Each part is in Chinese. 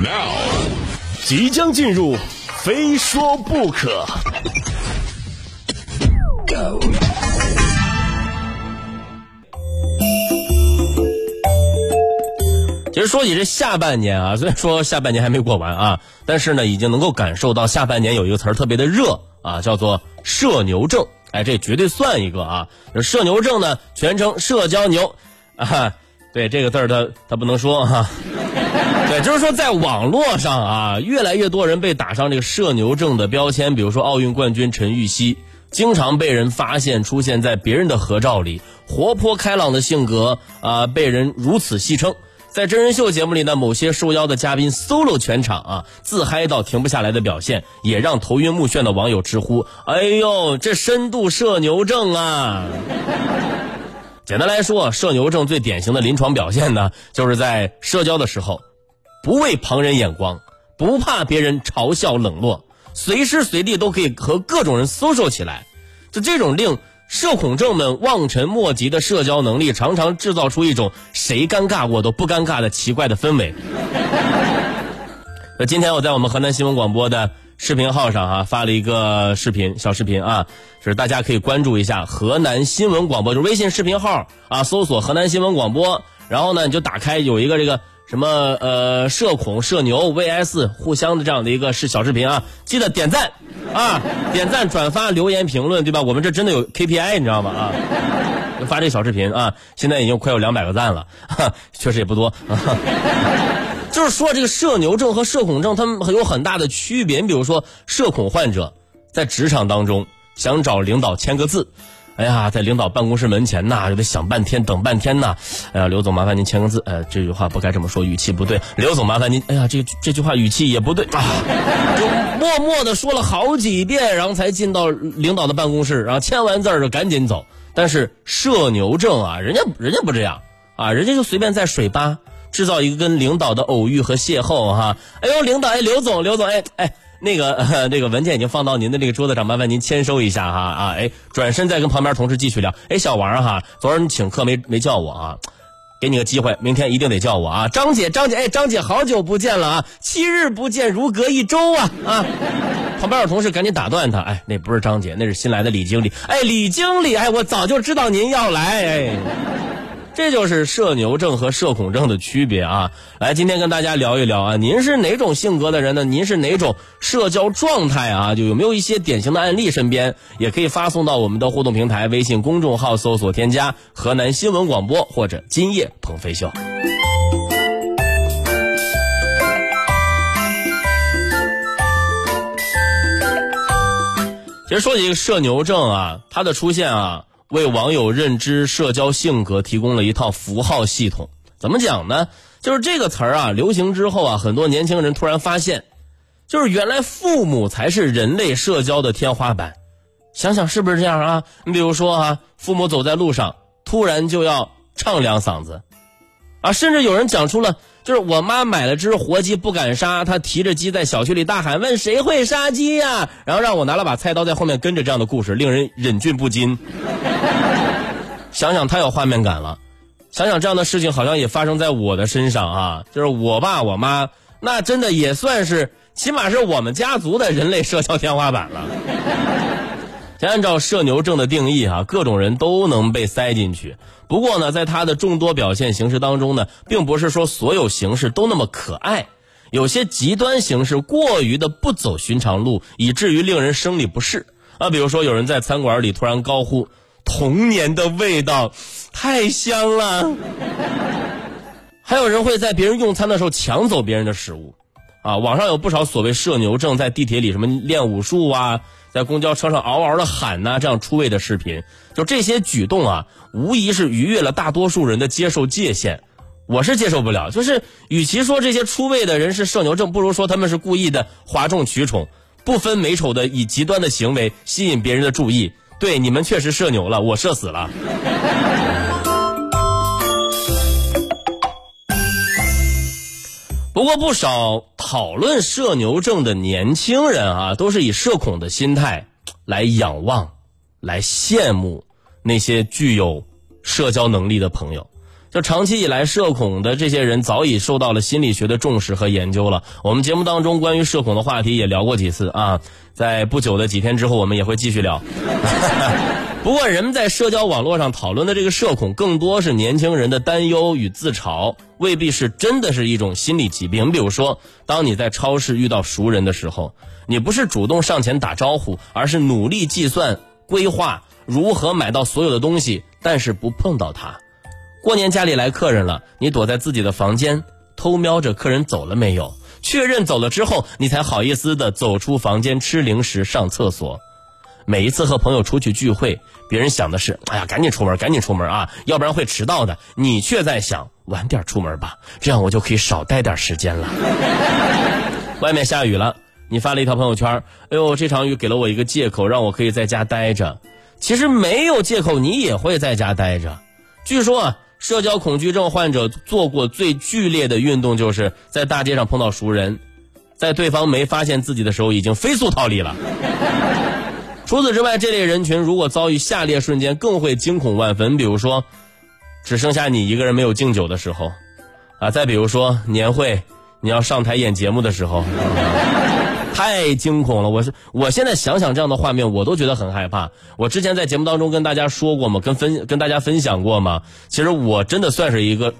Now，即将进入，非说不可。其实说起这下半年啊，虽然说下半年还没过完啊，但是呢，已经能够感受到下半年有一个词儿特别的热啊，叫做社牛症。哎，这绝对算一个啊！社牛症呢，全称社交牛啊。对这个字儿，它它不能说哈。对，就是说在网络上啊，越来越多人被打上这个社牛症的标签。比如说奥运冠军陈芋汐，经常被人发现出现在别人的合照里，活泼开朗的性格啊，被人如此戏称。在真人秀节目里呢，某些受邀的嘉宾 solo 全场啊，自嗨到停不下来的表现，也让头晕目眩的网友直呼：“哎呦，这深度社牛症啊！”简单来说，社牛症最典型的临床表现呢，就是在社交的时候，不畏旁人眼光，不怕别人嘲笑冷落，随时随地都可以和各种人 social 起来，就这种令。社恐症们望尘莫及的社交能力，常常制造出一种谁尴尬我都不尴尬的奇怪的氛围。那今天我在我们河南新闻广播的视频号上啊发了一个视频，小视频啊，就是大家可以关注一下河南新闻广播，就是微信视频号啊，搜索河南新闻广播，然后呢你就打开有一个这个。什么呃社恐社牛 vs 互相的这样的一个是小视频啊，记得点赞啊，点赞转发留言评论对吧？我们这真的有 KPI 你知道吗啊？发这小视频啊，现在已经快有两百个赞了，确实也不多啊。就是说这个社牛症和社恐症，他们有很大的区别。你比如说社恐患者在职场当中想找领导签个字。哎呀，在领导办公室门前呐，就得想半天，等半天呐。哎呀，刘总，麻烦您签个字。哎，这句话不该这么说，语气不对。刘总，麻烦您。哎呀，这这句话语气也不对啊，就默默的说了好几遍，然后才进到领导的办公室，然后签完字就赶紧走。但是社牛症啊，人家人家不这样啊，人家就随便在水吧制造一个跟领导的偶遇和邂逅哈。哎呦，领导，哎，刘总，刘总，哎哎。那个 那个文件已经放到您的那个桌子上，麻烦您签收一下哈啊哎，转身再跟旁边同事继续聊。哎，小王哈，昨儿你请客没没叫我啊？给你个机会，明天一定得叫我啊！张姐，张姐，哎，张姐，好久不见了啊！七日不见，如隔一周啊啊！旁边有同事赶紧打断他，哎，那不是张姐，那是新来的李经理。哎，李经理，哎，我早就知道您要来，哎。这就是社牛症和社恐症的区别啊！来，今天跟大家聊一聊啊，您是哪种性格的人呢？您是哪种社交状态啊？就有没有一些典型的案例？身边也可以发送到我们的互动平台微信公众号，搜索添加河南新闻广播或者今夜鹏飞秀。其实说起社牛症啊，它的出现啊。为网友认知社交性格提供了一套符号系统。怎么讲呢？就是这个词儿啊，流行之后啊，很多年轻人突然发现，就是原来父母才是人类社交的天花板。想想是不是这样啊？你比如说啊，父母走在路上，突然就要唱两嗓子，啊，甚至有人讲出了。就是我妈买了只活鸡不敢杀，她提着鸡在小区里大喊问谁会杀鸡呀？然后让我拿了把菜刀在后面跟着，这样的故事令人忍俊不禁。想想太有画面感了，想想这样的事情好像也发生在我的身上啊！就是我爸我妈，那真的也算是起码是我们家族的人类社交天花板了。先按照社牛症的定义啊，各种人都能被塞进去。不过呢，在他的众多表现形式当中呢，并不是说所有形式都那么可爱，有些极端形式过于的不走寻常路，以至于令人生理不适啊。比如说，有人在餐馆里突然高呼“童年的味道，太香了”，还有人会在别人用餐的时候抢走别人的食物啊。网上有不少所谓社牛症，在地铁里什么练武术啊。在公交车上嗷嗷的喊呐，这样出位的视频，就这些举动啊，无疑是逾越了大多数人的接受界限。我是接受不了。就是，与其说这些出位的人是社牛症，不如说他们是故意的哗众取宠，不分美丑的以极端的行为吸引别人的注意。对，你们确实社牛了，我社死了。过不少讨论社牛症的年轻人啊，都是以社恐的心态来仰望、来羡慕那些具有社交能力的朋友。就长期以来，社恐的这些人早已受到了心理学的重视和研究了。我们节目当中关于社恐的话题也聊过几次啊，在不久的几天之后，我们也会继续聊。不过，人们在社交网络上讨论的这个社恐，更多是年轻人的担忧与自嘲，未必是真的是一种心理疾病。比如说，当你在超市遇到熟人的时候，你不是主动上前打招呼，而是努力计算规划如何买到所有的东西，但是不碰到他。过年家里来客人了，你躲在自己的房间偷瞄着客人走了没有，确认走了之后，你才好意思的走出房间吃零食上厕所。每一次和朋友出去聚会，别人想的是，哎呀，赶紧出门，赶紧出门啊，要不然会迟到的。你却在想，晚点出门吧，这样我就可以少待点时间了。外面下雨了，你发了一条朋友圈，哎呦，这场雨给了我一个借口，让我可以在家待着。其实没有借口，你也会在家待着。据说啊。社交恐惧症患者做过最剧烈的运动，就是在大街上碰到熟人，在对方没发现自己的时候，已经飞速逃离了。除此之外，这类人群如果遭遇下列瞬间，更会惊恐万分。比如说，只剩下你一个人没有敬酒的时候，啊，再比如说年会你要上台演节目的时候。太惊恐了！我是我现在想想这样的画面，我都觉得很害怕。我之前在节目当中跟大家说过吗？跟分跟大家分享过吗？其实我真的算是一个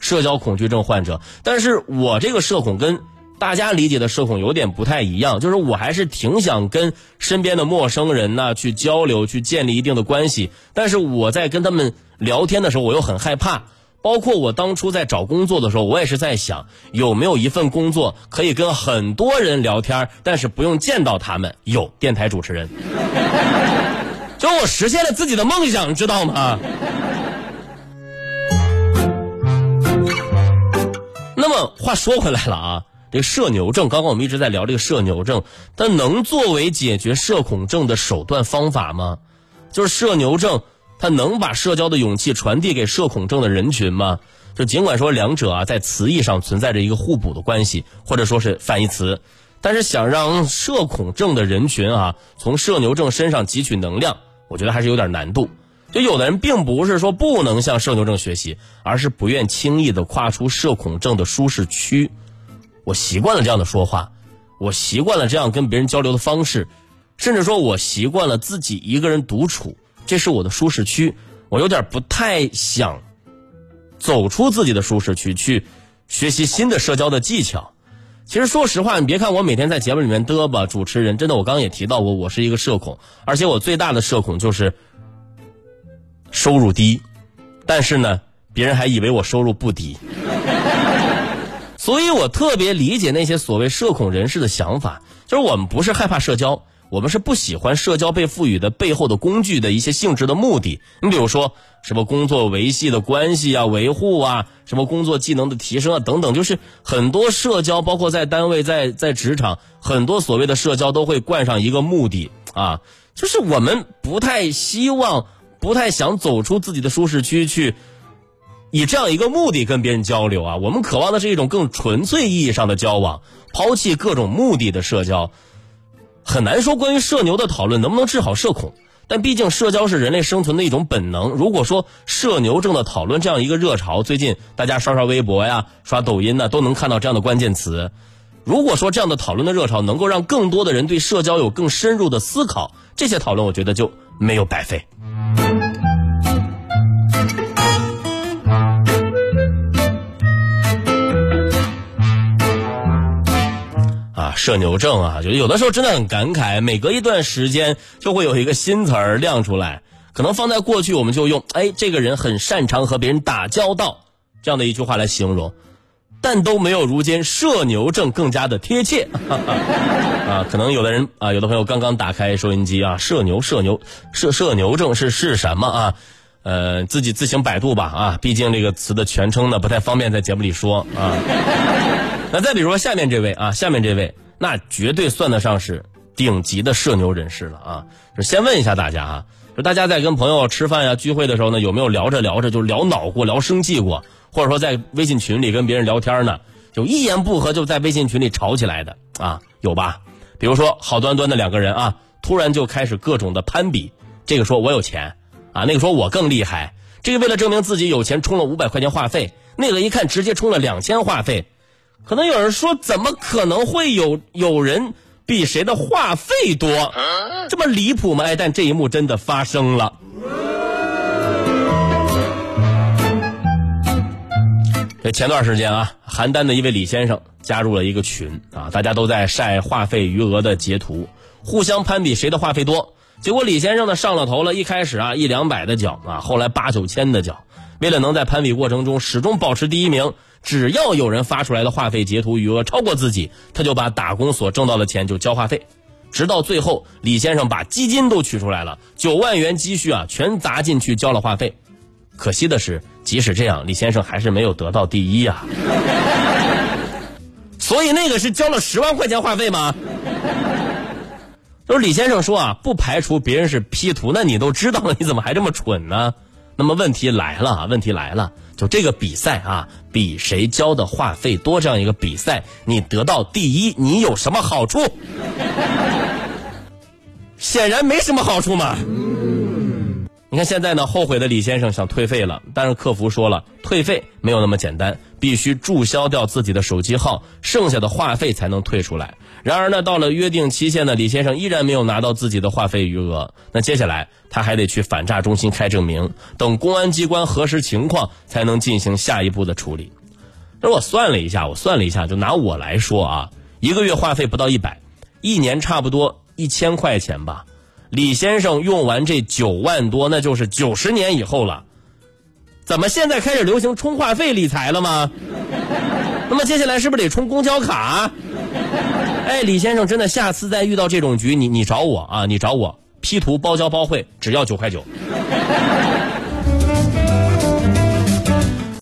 社交恐惧症患者，但是我这个社恐跟大家理解的社恐有点不太一样，就是我还是挺想跟身边的陌生人呢去交流，去建立一定的关系，但是我在跟他们聊天的时候，我又很害怕。包括我当初在找工作的时候，我也是在想有没有一份工作可以跟很多人聊天，但是不用见到他们。有电台主持人，就我实现了自己的梦想，知道吗？那么话说回来了啊，这社牛症，刚刚我们一直在聊这个社牛症，它能作为解决社恐症的手段方法吗？就是社牛症。它能把社交的勇气传递给社恐症的人群吗？就尽管说两者啊在词义上存在着一个互补的关系，或者说是反义词，但是想让社恐症的人群啊从社牛症身上汲取能量，我觉得还是有点难度。就有的人并不是说不能向社牛症学习，而是不愿轻易的跨出社恐症的舒适区。我习惯了这样的说话，我习惯了这样跟别人交流的方式，甚至说我习惯了自己一个人独处。这是我的舒适区，我有点不太想走出自己的舒适区去学习新的社交的技巧。其实说实话，你别看我每天在节目里面嘚吧，主持人真的，我刚刚也提到过，我是一个社恐，而且我最大的社恐就是收入低，但是呢，别人还以为我收入不低，所以我特别理解那些所谓社恐人士的想法，就是我们不是害怕社交。我们是不喜欢社交被赋予的背后的工具的一些性质的目的。你比如说什么工作维系的关系啊、维护啊，什么工作技能的提升啊等等，就是很多社交，包括在单位、在在职场，很多所谓的社交都会冠上一个目的啊，就是我们不太希望、不太想走出自己的舒适区去，以这样一个目的跟别人交流啊。我们渴望的是一种更纯粹意义上的交往，抛弃各种目的的社交。很难说关于社牛的讨论能不能治好社恐，但毕竟社交是人类生存的一种本能。如果说社牛症的讨论这样一个热潮，最近大家刷刷微博呀、刷抖音呢，都能看到这样的关键词。如果说这样的讨论的热潮能够让更多的人对社交有更深入的思考，这些讨论我觉得就没有白费。社牛症啊，就有的时候真的很感慨，每隔一段时间就会有一个新词儿亮出来。可能放在过去，我们就用“哎，这个人很擅长和别人打交道”这样的一句话来形容，但都没有如今社牛症更加的贴切。啊，可能有的人啊，有的朋友刚刚打开收音机啊，社牛社牛社社牛症是是什么啊？呃，自己自行百度吧啊，毕竟这个词的全称呢不太方便在节目里说啊。那再比如说下面这位啊，下面这位。那绝对算得上是顶级的社牛人士了啊！就先问一下大家啊，就大家在跟朋友吃饭呀、聚会的时候呢，有没有聊着聊着就聊恼过、聊生气过，或者说在微信群里跟别人聊天呢，就一言不合就在微信群里吵起来的啊？有吧？比如说好端端的两个人啊，突然就开始各种的攀比，这个说我有钱啊，那个说我更厉害，这个为了证明自己有钱，充了五百块钱话费；那个一看直接充了两千话费。可能有人说，怎么可能会有有人比谁的话费多？这么离谱吗？哎，但这一幕真的发生了。这前段时间啊，邯郸的一位李先生加入了一个群啊，大家都在晒话费余额的截图，互相攀比谁的话费多。结果李先生呢上了头了，一开始啊一两百的缴啊，后来八九千的缴。为了能在攀比过程中始终保持第一名，只要有人发出来的话费截图余额超过自己，他就把打工所挣到的钱就交话费。直到最后，李先生把基金都取出来了，九万元积蓄啊全砸进去交了话费。可惜的是，即使这样，李先生还是没有得到第一呀。所以那个是交了十万块钱话费吗？就是李先生说啊，不排除别人是 P 图，那你都知道了，你怎么还这么蠢呢？那么问题来了啊，问题来了，就这个比赛啊，比谁交的话费多这样一个比赛，你得到第一，你有什么好处？显然没什么好处嘛。你看现在呢，后悔的李先生想退费了，但是客服说了，退费没有那么简单，必须注销掉自己的手机号，剩下的话费才能退出来。然而呢，到了约定期限呢，李先生依然没有拿到自己的话费余额。那接下来他还得去反诈中心开证明，等公安机关核实情况，才能进行下一步的处理。那我算了一下，我算了一下，就拿我来说啊，一个月话费不到一百，一年差不多一千块钱吧。李先生用完这九万多，那就是九十年以后了。怎么现在开始流行充话费理财了吗？那么接下来是不是得充公交卡？哎，李先生，真的，下次再遇到这种局，你你找我啊，你找我，P 图包教包会，只要九块九。